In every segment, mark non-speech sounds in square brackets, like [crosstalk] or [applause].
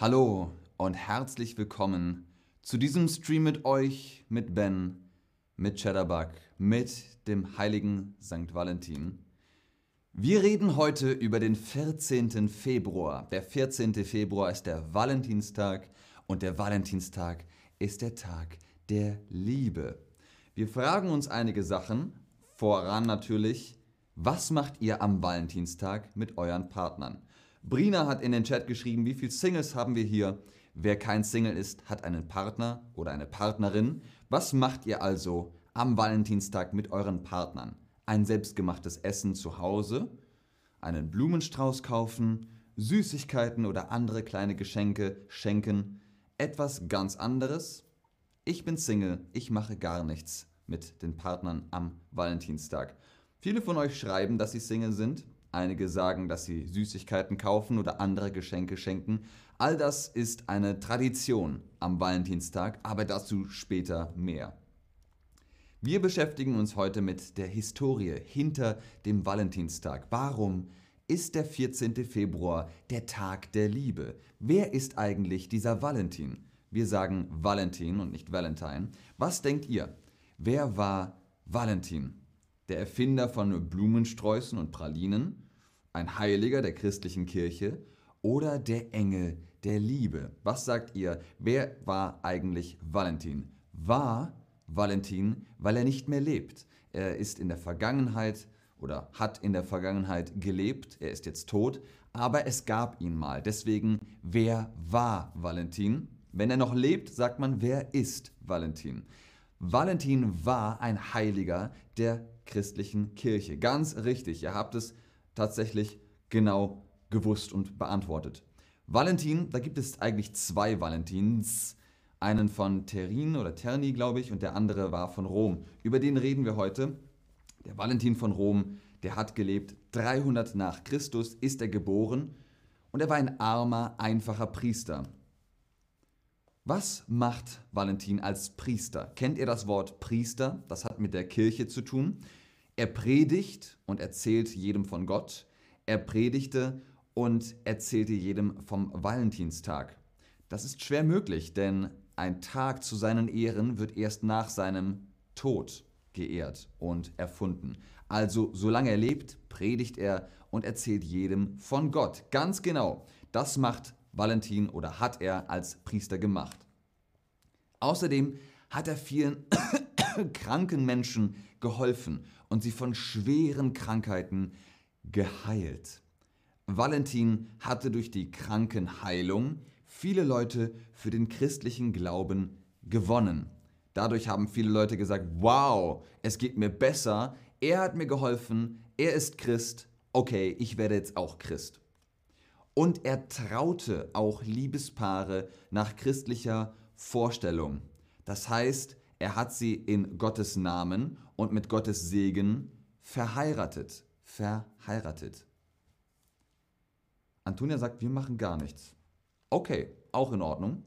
Hallo und herzlich willkommen zu diesem Stream mit euch, mit Ben, mit Cheddarbug, mit dem heiligen St. Valentin. Wir reden heute über den 14. Februar. Der 14. Februar ist der Valentinstag und der Valentinstag ist der Tag der Liebe. Wir fragen uns einige Sachen, voran natürlich, was macht ihr am Valentinstag mit euren Partnern? Brina hat in den Chat geschrieben, wie viele Singles haben wir hier? Wer kein Single ist, hat einen Partner oder eine Partnerin. Was macht ihr also am Valentinstag mit euren Partnern? Ein selbstgemachtes Essen zu Hause, einen Blumenstrauß kaufen, Süßigkeiten oder andere kleine Geschenke schenken, etwas ganz anderes? Ich bin Single, ich mache gar nichts mit den Partnern am Valentinstag. Viele von euch schreiben, dass sie Single sind. Einige sagen, dass sie Süßigkeiten kaufen oder andere Geschenke schenken. All das ist eine Tradition am Valentinstag, aber dazu später mehr. Wir beschäftigen uns heute mit der Historie hinter dem Valentinstag. Warum ist der 14. Februar der Tag der Liebe? Wer ist eigentlich dieser Valentin? Wir sagen Valentin und nicht Valentine. Was denkt ihr? Wer war Valentin? der Erfinder von Blumensträußen und Pralinen, ein Heiliger der christlichen Kirche oder der Engel der Liebe. Was sagt ihr? Wer war eigentlich Valentin? War Valentin, weil er nicht mehr lebt. Er ist in der Vergangenheit oder hat in der Vergangenheit gelebt. Er ist jetzt tot, aber es gab ihn mal. Deswegen, wer war Valentin? Wenn er noch lebt, sagt man, wer ist Valentin? Valentin war ein Heiliger der christlichen Kirche. Ganz richtig, ihr habt es tatsächlich genau gewusst und beantwortet. Valentin, da gibt es eigentlich zwei Valentins. Einen von Terin oder Terni, glaube ich, und der andere war von Rom. Über den reden wir heute. Der Valentin von Rom, der hat gelebt 300 nach Christus, ist er geboren und er war ein armer, einfacher Priester. Was macht Valentin als Priester? Kennt ihr das Wort Priester? Das hat mit der Kirche zu tun. Er predigt und erzählt jedem von Gott. Er predigte und erzählte jedem vom Valentinstag. Das ist schwer möglich, denn ein Tag zu seinen Ehren wird erst nach seinem Tod geehrt und erfunden. Also solange er lebt, predigt er und erzählt jedem von Gott. Ganz genau. Das macht Valentin oder hat er als Priester gemacht. Außerdem hat er vielen kranken Menschen geholfen und sie von schweren Krankheiten geheilt. Valentin hatte durch die Krankenheilung viele Leute für den christlichen Glauben gewonnen. Dadurch haben viele Leute gesagt, wow, es geht mir besser, er hat mir geholfen, er ist Christ, okay, ich werde jetzt auch Christ. Und er traute auch Liebespaare nach christlicher Vorstellung. Das heißt, er hat sie in Gottes Namen und mit Gottes Segen verheiratet. Verheiratet. Antonia sagt, wir machen gar nichts. Okay, auch in Ordnung.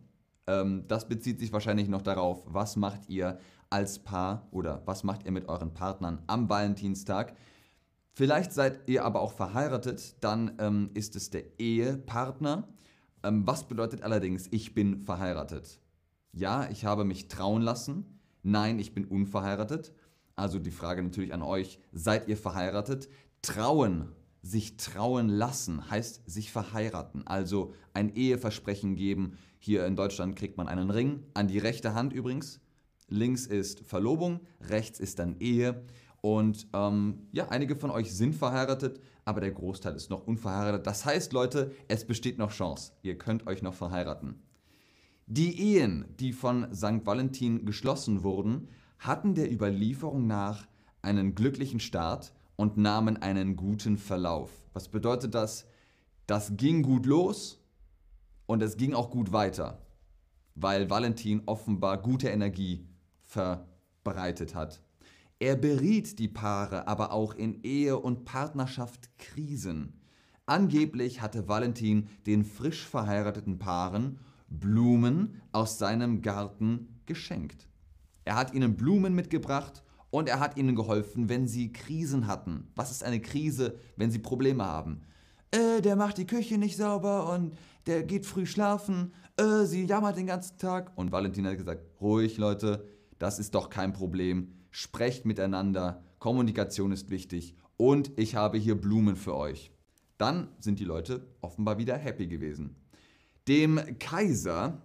Ähm, das bezieht sich wahrscheinlich noch darauf, was macht ihr als Paar oder was macht ihr mit euren Partnern am Valentinstag. Vielleicht seid ihr aber auch verheiratet, dann ähm, ist es der Ehepartner. Ähm, was bedeutet allerdings, ich bin verheiratet? Ja, ich habe mich trauen lassen. Nein, ich bin unverheiratet. Also die Frage natürlich an euch, seid ihr verheiratet? Trauen, sich trauen lassen, heißt sich verheiraten. Also ein Eheversprechen geben. Hier in Deutschland kriegt man einen Ring, an die rechte Hand übrigens. Links ist Verlobung, rechts ist dann Ehe. Und ähm, ja, einige von euch sind verheiratet, aber der Großteil ist noch unverheiratet. Das heißt, Leute, es besteht noch Chance. Ihr könnt euch noch verheiraten. Die Ehen, die von St. Valentin geschlossen wurden, hatten der Überlieferung nach einen glücklichen Start und nahmen einen guten Verlauf. Was bedeutet das? Das ging gut los und es ging auch gut weiter, weil Valentin offenbar gute Energie verbreitet hat. Er beriet die Paare aber auch in Ehe und Partnerschaft Krisen. Angeblich hatte Valentin den frisch verheirateten Paaren Blumen aus seinem Garten geschenkt. Er hat ihnen Blumen mitgebracht und er hat ihnen geholfen, wenn sie Krisen hatten. Was ist eine Krise, wenn sie Probleme haben? äh, der macht die Küche nicht sauber und der geht früh schlafen, äh, sie jammert den ganzen Tag. Und Valentin hat gesagt, ruhig Leute, das ist doch kein Problem, sprecht miteinander, Kommunikation ist wichtig und ich habe hier Blumen für euch. Dann sind die Leute offenbar wieder happy gewesen. Dem Kaiser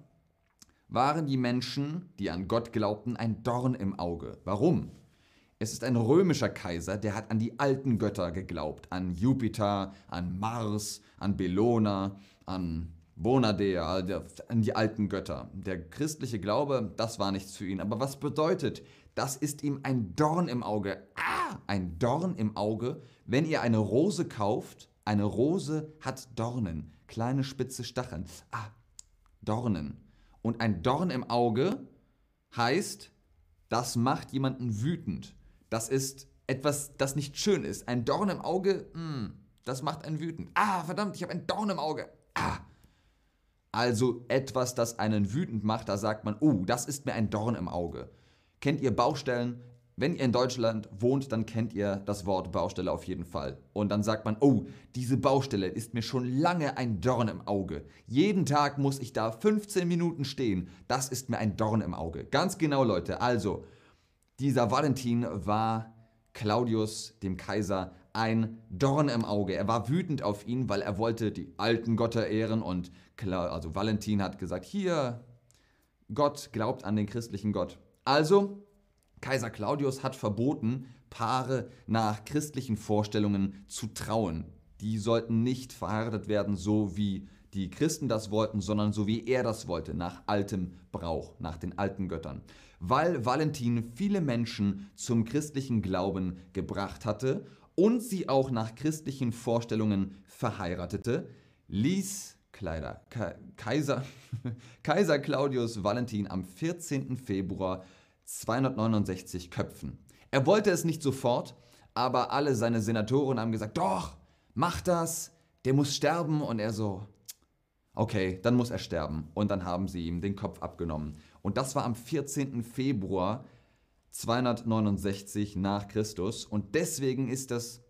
waren die Menschen, die an Gott glaubten, ein Dorn im Auge. Warum? Es ist ein römischer Kaiser, der hat an die alten Götter geglaubt, an Jupiter, an Mars, an Bellona, an Bonadea, an die alten Götter. Der christliche Glaube, das war nichts für ihn. Aber was bedeutet, das ist ihm ein Dorn im Auge. Ah, ein Dorn im Auge. Wenn ihr eine Rose kauft, eine Rose hat Dornen, kleine spitze Stacheln. Ah, Dornen. Und ein Dorn im Auge heißt, das macht jemanden wütend. Das ist etwas, das nicht schön ist. Ein Dorn im Auge, mh, hm, das macht einen wütend. Ah, verdammt, ich habe ein Dorn im Auge. Ah. Also etwas, das einen wütend macht, da sagt man, oh, das ist mir ein Dorn im Auge. Kennt ihr Baustellen? Wenn ihr in Deutschland wohnt, dann kennt ihr das Wort Baustelle auf jeden Fall. Und dann sagt man, oh, diese Baustelle ist mir schon lange ein Dorn im Auge. Jeden Tag muss ich da 15 Minuten stehen. Das ist mir ein Dorn im Auge. Ganz genau, Leute. Also, dieser Valentin war Claudius, dem Kaiser, ein Dorn im Auge. Er war wütend auf ihn, weil er wollte die alten Götter ehren und also Valentin hat gesagt, hier, Gott glaubt an den christlichen Gott. Also Kaiser Claudius hat verboten, Paare nach christlichen Vorstellungen zu trauen. Die sollten nicht verheiratet werden, so wie die Christen das wollten, sondern so wie er das wollte, nach altem Brauch, nach den alten Göttern. Weil Valentin viele Menschen zum christlichen Glauben gebracht hatte und sie auch nach christlichen Vorstellungen verheiratete, ließ Kleider, Kaiser, [laughs] Kaiser Claudius Valentin am 14. Februar 269 Köpfen. Er wollte es nicht sofort, aber alle seine Senatoren haben gesagt, doch, mach das, der muss sterben. Und er so, okay, dann muss er sterben. Und dann haben sie ihm den Kopf abgenommen. Und das war am 14. Februar 269 nach Christus. Und deswegen ist das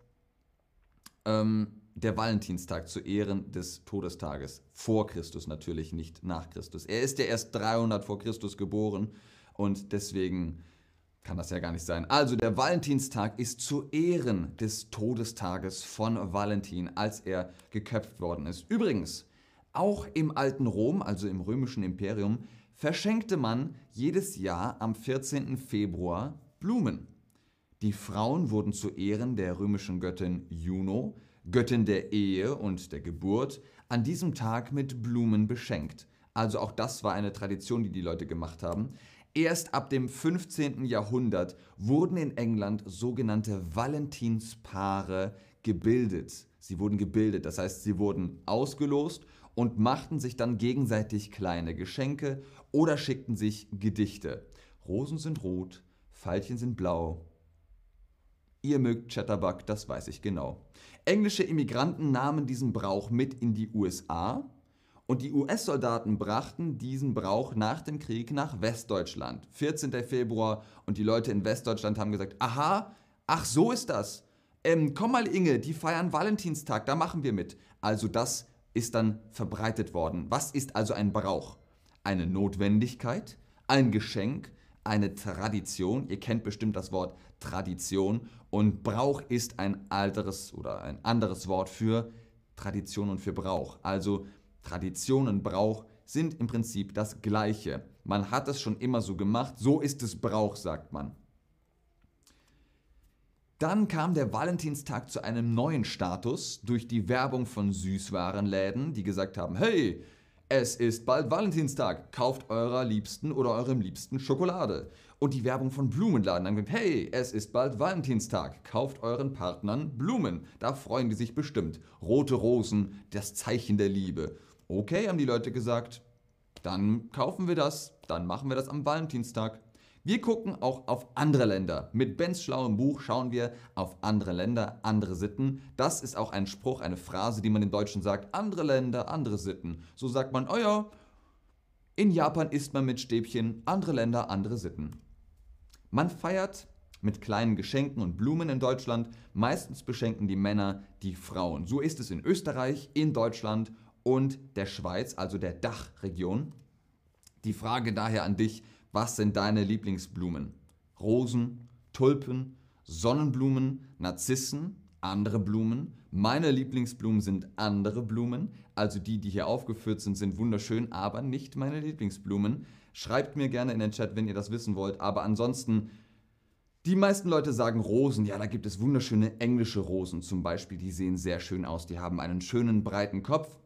ähm, der Valentinstag zu Ehren des Todestages. Vor Christus natürlich, nicht nach Christus. Er ist ja erst 300 vor Christus geboren und deswegen kann das ja gar nicht sein. Also der Valentinstag ist zu Ehren des Todestages von Valentin, als er geköpft worden ist. Übrigens, auch im alten Rom, also im römischen Imperium, verschenkte man jedes Jahr am 14. Februar Blumen. Die Frauen wurden zu Ehren der römischen Göttin Juno, Göttin der Ehe und der Geburt, an diesem Tag mit Blumen beschenkt. Also auch das war eine Tradition, die die Leute gemacht haben. Erst ab dem 15. Jahrhundert wurden in England sogenannte Valentinspaare gebildet. Sie wurden gebildet, das heißt, sie wurden ausgelost und machten sich dann gegenseitig kleine Geschenke oder schickten sich Gedichte. Rosen sind rot, Veilchen sind blau. Ihr mögt Chatterbug, das weiß ich genau. Englische Immigranten nahmen diesen Brauch mit in die USA und die US-Soldaten brachten diesen Brauch nach dem Krieg nach Westdeutschland. 14. Februar. Und die Leute in Westdeutschland haben gesagt, aha, ach so ist das. Ähm, komm mal Inge, die feiern Valentinstag, da machen wir mit. Also das ist dann verbreitet worden. Was ist also ein Brauch? Eine Notwendigkeit, ein Geschenk, eine Tradition. Ihr kennt bestimmt das Wort Tradition. Und Brauch ist ein alteres oder ein anderes Wort für Tradition und für Brauch. Also Tradition und Brauch sind im Prinzip das gleiche. Man hat es schon immer so gemacht, so ist es Brauch, sagt man. Dann kam der Valentinstag zu einem neuen Status durch die Werbung von Süßwarenläden, die gesagt haben, hey, es ist bald Valentinstag, kauft eurer Liebsten oder eurem Liebsten Schokolade. Und die Werbung von Blumenladen gesagt, hey, es ist bald Valentinstag, kauft euren Partnern Blumen. Da freuen die sich bestimmt. Rote Rosen, das Zeichen der Liebe. Okay, haben die Leute gesagt, dann kaufen wir das, dann machen wir das am Valentinstag. Wir gucken auch auf andere Länder. Mit Bens schlauem Buch schauen wir auf andere Länder, andere Sitten. Das ist auch ein Spruch, eine Phrase, die man im Deutschen sagt. Andere Länder, andere Sitten. So sagt man, oh ja, in Japan isst man mit Stäbchen, andere Länder, andere Sitten. Man feiert mit kleinen Geschenken und Blumen in Deutschland. Meistens beschenken die Männer die Frauen. So ist es in Österreich, in Deutschland und der Schweiz, also der Dachregion. Die Frage daher an dich, was sind deine Lieblingsblumen? Rosen, Tulpen, Sonnenblumen, Narzissen, andere Blumen. Meine Lieblingsblumen sind andere Blumen. Also die, die hier aufgeführt sind, sind wunderschön, aber nicht meine Lieblingsblumen. Schreibt mir gerne in den Chat, wenn ihr das wissen wollt. Aber ansonsten, die meisten Leute sagen Rosen. Ja, da gibt es wunderschöne englische Rosen zum Beispiel. Die sehen sehr schön aus. Die haben einen schönen breiten Kopf.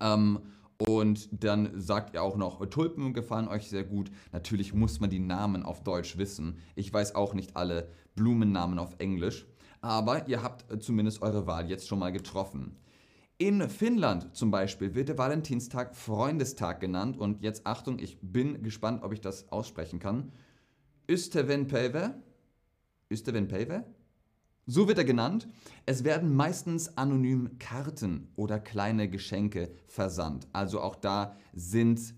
Ähm, und dann sagt ihr auch noch, Tulpen gefallen euch sehr gut. Natürlich muss man die Namen auf Deutsch wissen. Ich weiß auch nicht alle Blumennamen auf Englisch. Aber ihr habt zumindest eure Wahl jetzt schon mal getroffen. In Finnland zum Beispiel wird der Valentinstag Freundestag genannt. Und jetzt Achtung, ich bin gespannt, ob ich das aussprechen kann. Ystävänpäivä? Ystävänpäivä? So wird er genannt. Es werden meistens anonym Karten oder kleine Geschenke versandt. Also auch da sind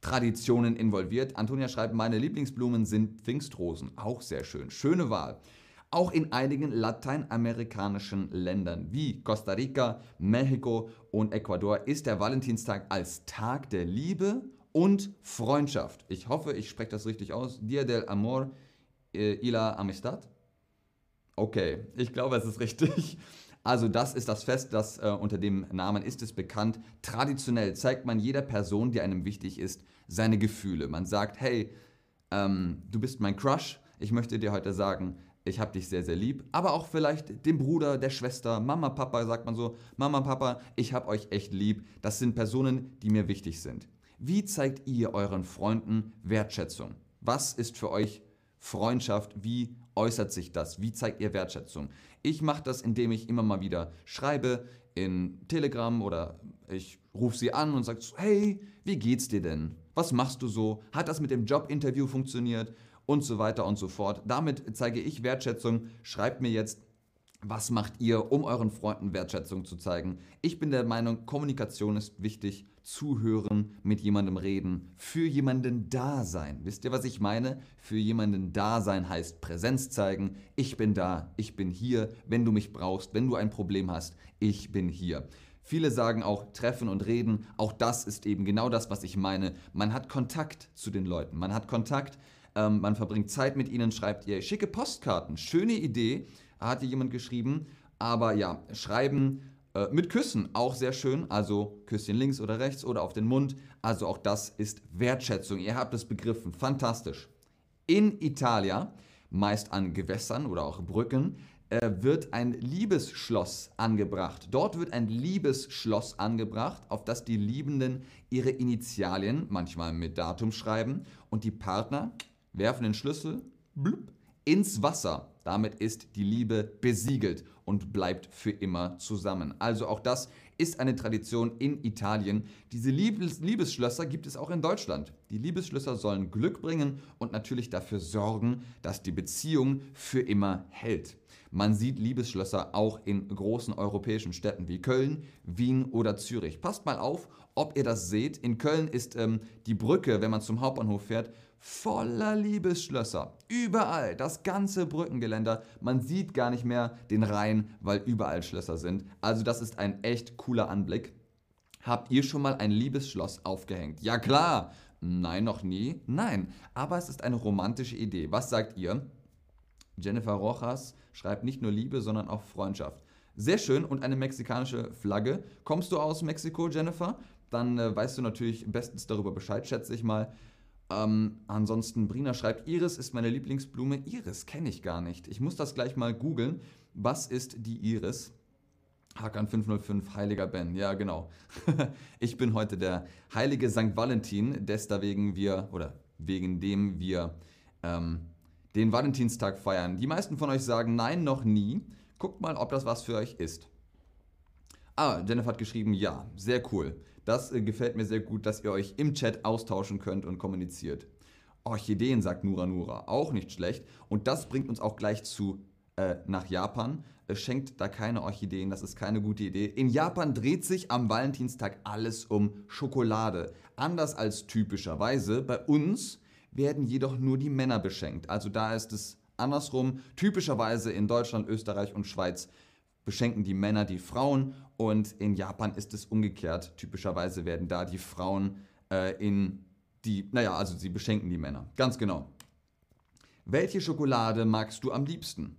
Traditionen involviert. Antonia schreibt, meine Lieblingsblumen sind Pfingstrosen. Auch sehr schön. Schöne Wahl. Auch in einigen lateinamerikanischen Ländern wie Costa Rica, Mexiko und Ecuador ist der Valentinstag als Tag der Liebe und Freundschaft. Ich hoffe, ich spreche das richtig aus. Dia del Amor y la Amistad. Okay, ich glaube, es ist richtig. Also das ist das Fest, das äh, unter dem Namen ist es bekannt. Traditionell zeigt man jeder Person, die einem wichtig ist, seine Gefühle. Man sagt, hey, ähm, du bist mein Crush. Ich möchte dir heute sagen, ich habe dich sehr, sehr lieb. Aber auch vielleicht dem Bruder, der Schwester, Mama, Papa, sagt man so, Mama, Papa, ich habe euch echt lieb. Das sind Personen, die mir wichtig sind. Wie zeigt ihr euren Freunden Wertschätzung? Was ist für euch Freundschaft? Wie äußert sich das? Wie zeigt ihr Wertschätzung? Ich mache das, indem ich immer mal wieder schreibe in Telegram oder ich rufe sie an und sage, hey, wie geht's dir denn? Was machst du so? Hat das mit dem Jobinterview funktioniert? Und so weiter und so fort. Damit zeige ich Wertschätzung. Schreibt mir jetzt was macht ihr, um euren Freunden Wertschätzung zu zeigen? Ich bin der Meinung, Kommunikation ist wichtig. Zuhören, mit jemandem reden, für jemanden da sein. Wisst ihr, was ich meine? Für jemanden da sein heißt Präsenz zeigen. Ich bin da, ich bin hier, wenn du mich brauchst, wenn du ein Problem hast, ich bin hier. Viele sagen auch treffen und reden. Auch das ist eben genau das, was ich meine. Man hat Kontakt zu den Leuten. Man hat Kontakt, ähm, man verbringt Zeit mit ihnen, schreibt ihr schicke Postkarten. Schöne Idee hat hier jemand geschrieben. Aber ja, schreiben äh, mit Küssen auch sehr schön. Also Küsschen links oder rechts oder auf den Mund. Also auch das ist Wertschätzung. Ihr habt es begriffen. Fantastisch. In Italien, meist an Gewässern oder auch Brücken, äh, wird ein Liebesschloss angebracht. Dort wird ein Liebesschloss angebracht, auf das die Liebenden ihre Initialien, manchmal mit Datum schreiben, und die Partner werfen den Schlüssel blub, ins Wasser. Damit ist die Liebe besiegelt und bleibt für immer zusammen. Also auch das ist eine Tradition in Italien. Diese Liebes Liebesschlösser gibt es auch in Deutschland. Die Liebesschlösser sollen Glück bringen und natürlich dafür sorgen, dass die Beziehung für immer hält. Man sieht Liebesschlösser auch in großen europäischen Städten wie Köln, Wien oder Zürich. Passt mal auf, ob ihr das seht. In Köln ist ähm, die Brücke, wenn man zum Hauptbahnhof fährt, voller Liebesschlösser. Überall, das ganze Brückengeländer. Man sieht gar nicht mehr den Rhein, weil überall Schlösser sind. Also das ist ein echt cooler Anblick. Habt ihr schon mal ein Liebesschloss aufgehängt? Ja klar. Nein, noch nie. Nein, aber es ist eine romantische Idee. Was sagt ihr? Jennifer Rojas schreibt nicht nur Liebe, sondern auch Freundschaft. Sehr schön und eine mexikanische Flagge. Kommst du aus Mexiko, Jennifer? Dann äh, weißt du natürlich bestens darüber Bescheid, schätze ich mal. Ähm, ansonsten, Brina schreibt, Iris ist meine Lieblingsblume. Iris kenne ich gar nicht. Ich muss das gleich mal googeln. Was ist die Iris? Hakan 505, heiliger Ben. Ja, genau. [laughs] ich bin heute der heilige St. Valentin, deswegen wir, oder wegen dem wir ähm, den Valentinstag feiern. Die meisten von euch sagen, nein, noch nie. Guckt mal, ob das was für euch ist. Ah, Jennifer hat geschrieben, ja, sehr cool. Das äh, gefällt mir sehr gut, dass ihr euch im Chat austauschen könnt und kommuniziert. Orchideen, sagt Nura Nura, auch nicht schlecht. Und das bringt uns auch gleich zu äh, nach Japan. Äh, schenkt da keine Orchideen, das ist keine gute Idee. In Japan dreht sich am Valentinstag alles um Schokolade. Anders als typischerweise bei uns werden jedoch nur die Männer beschenkt. Also da ist es andersrum. Typischerweise in Deutschland, Österreich und Schweiz beschenken die Männer die Frauen und in Japan ist es umgekehrt. Typischerweise werden da die Frauen äh, in die, naja, also sie beschenken die Männer. Ganz genau. Welche Schokolade magst du am liebsten?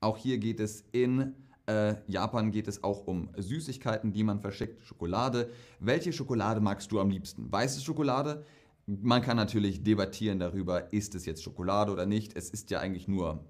Auch hier geht es in äh, Japan geht es auch um Süßigkeiten, die man verschickt, Schokolade. Welche Schokolade magst du am liebsten? Weiße Schokolade? Man kann natürlich debattieren darüber, ist es jetzt Schokolade oder nicht. Es ist ja eigentlich nur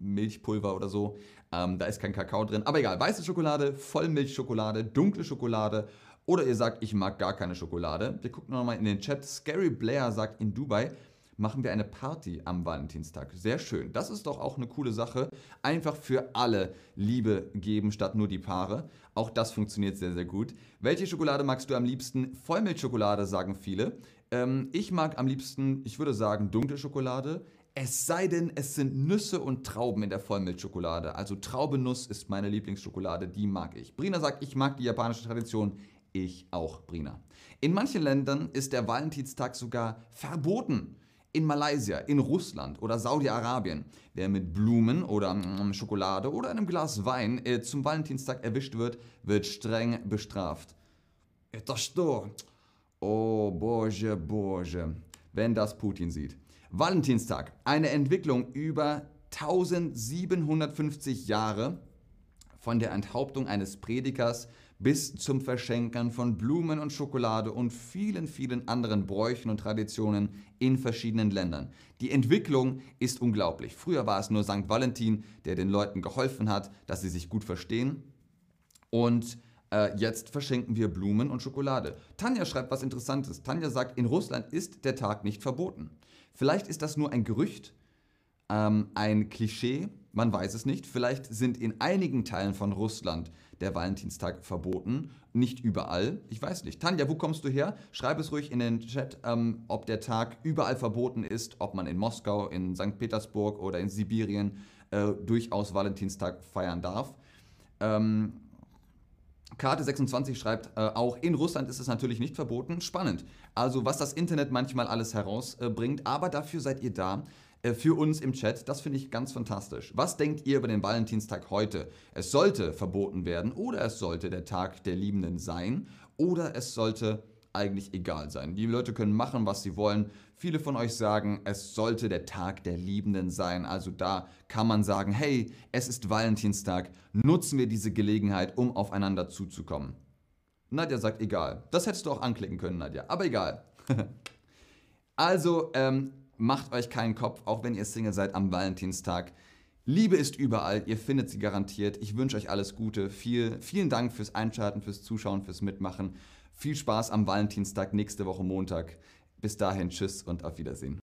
Milchpulver oder so. Ähm, da ist kein Kakao drin. Aber egal, weiße Schokolade, Vollmilchschokolade, dunkle Schokolade. Oder ihr sagt, ich mag gar keine Schokolade. Wir gucken nochmal in den Chat. Scary Blair sagt in Dubai, machen wir eine Party am Valentinstag. Sehr schön. Das ist doch auch eine coole Sache. Einfach für alle Liebe geben, statt nur die Paare. Auch das funktioniert sehr, sehr gut. Welche Schokolade magst du am liebsten? Vollmilchschokolade, sagen viele. Ähm, ich mag am liebsten, ich würde sagen, dunkle Schokolade. Es sei denn, es sind Nüsse und Trauben in der Vollmilchschokolade. Also Traubenuss ist meine Lieblingsschokolade, die mag ich. Brina sagt, ich mag die japanische Tradition. Ich auch, Brina. In manchen Ländern ist der Valentinstag sogar verboten in Malaysia, in Russland oder Saudi-Arabien. Wer mit Blumen oder mm, Schokolade oder einem Glas Wein äh, zum Valentinstag erwischt wird, wird streng bestraft. Das Oh, Bože, Bože, wenn das Putin sieht. Valentinstag, eine Entwicklung über 1750 Jahre von der Enthauptung eines Predigers bis zum Verschenken von Blumen und Schokolade und vielen, vielen anderen Bräuchen und Traditionen in verschiedenen Ländern. Die Entwicklung ist unglaublich. Früher war es nur St. Valentin, der den Leuten geholfen hat, dass sie sich gut verstehen. Und äh, jetzt verschenken wir Blumen und Schokolade. Tanja schreibt was Interessantes. Tanja sagt, in Russland ist der Tag nicht verboten. Vielleicht ist das nur ein Gerücht, ähm, ein Klischee, man weiß es nicht. Vielleicht sind in einigen Teilen von Russland der Valentinstag verboten. Nicht überall. Ich weiß nicht. Tanja, wo kommst du her? Schreib es ruhig in den Chat, ähm, ob der Tag überall verboten ist, ob man in Moskau, in St. Petersburg oder in Sibirien äh, durchaus Valentinstag feiern darf. Ähm, Karte 26 schreibt äh, auch, in Russland ist es natürlich nicht verboten. Spannend. Also was das Internet manchmal alles herausbringt, äh, aber dafür seid ihr da, äh, für uns im Chat. Das finde ich ganz fantastisch. Was denkt ihr über den Valentinstag heute? Es sollte verboten werden oder es sollte der Tag der Liebenden sein oder es sollte eigentlich egal sein. Die Leute können machen, was sie wollen. Viele von euch sagen, es sollte der Tag der Liebenden sein. Also da kann man sagen, hey, es ist Valentinstag, nutzen wir diese Gelegenheit, um aufeinander zuzukommen. Nadja sagt, egal. Das hättest du auch anklicken können, Nadja. Aber egal. [laughs] also, ähm, macht euch keinen Kopf, auch wenn ihr Single seid am Valentinstag. Liebe ist überall, ihr findet sie garantiert. Ich wünsche euch alles Gute. Viel, vielen Dank fürs Einschalten, fürs Zuschauen, fürs Mitmachen. Viel Spaß am Valentinstag nächste Woche Montag. Bis dahin, tschüss und auf Wiedersehen.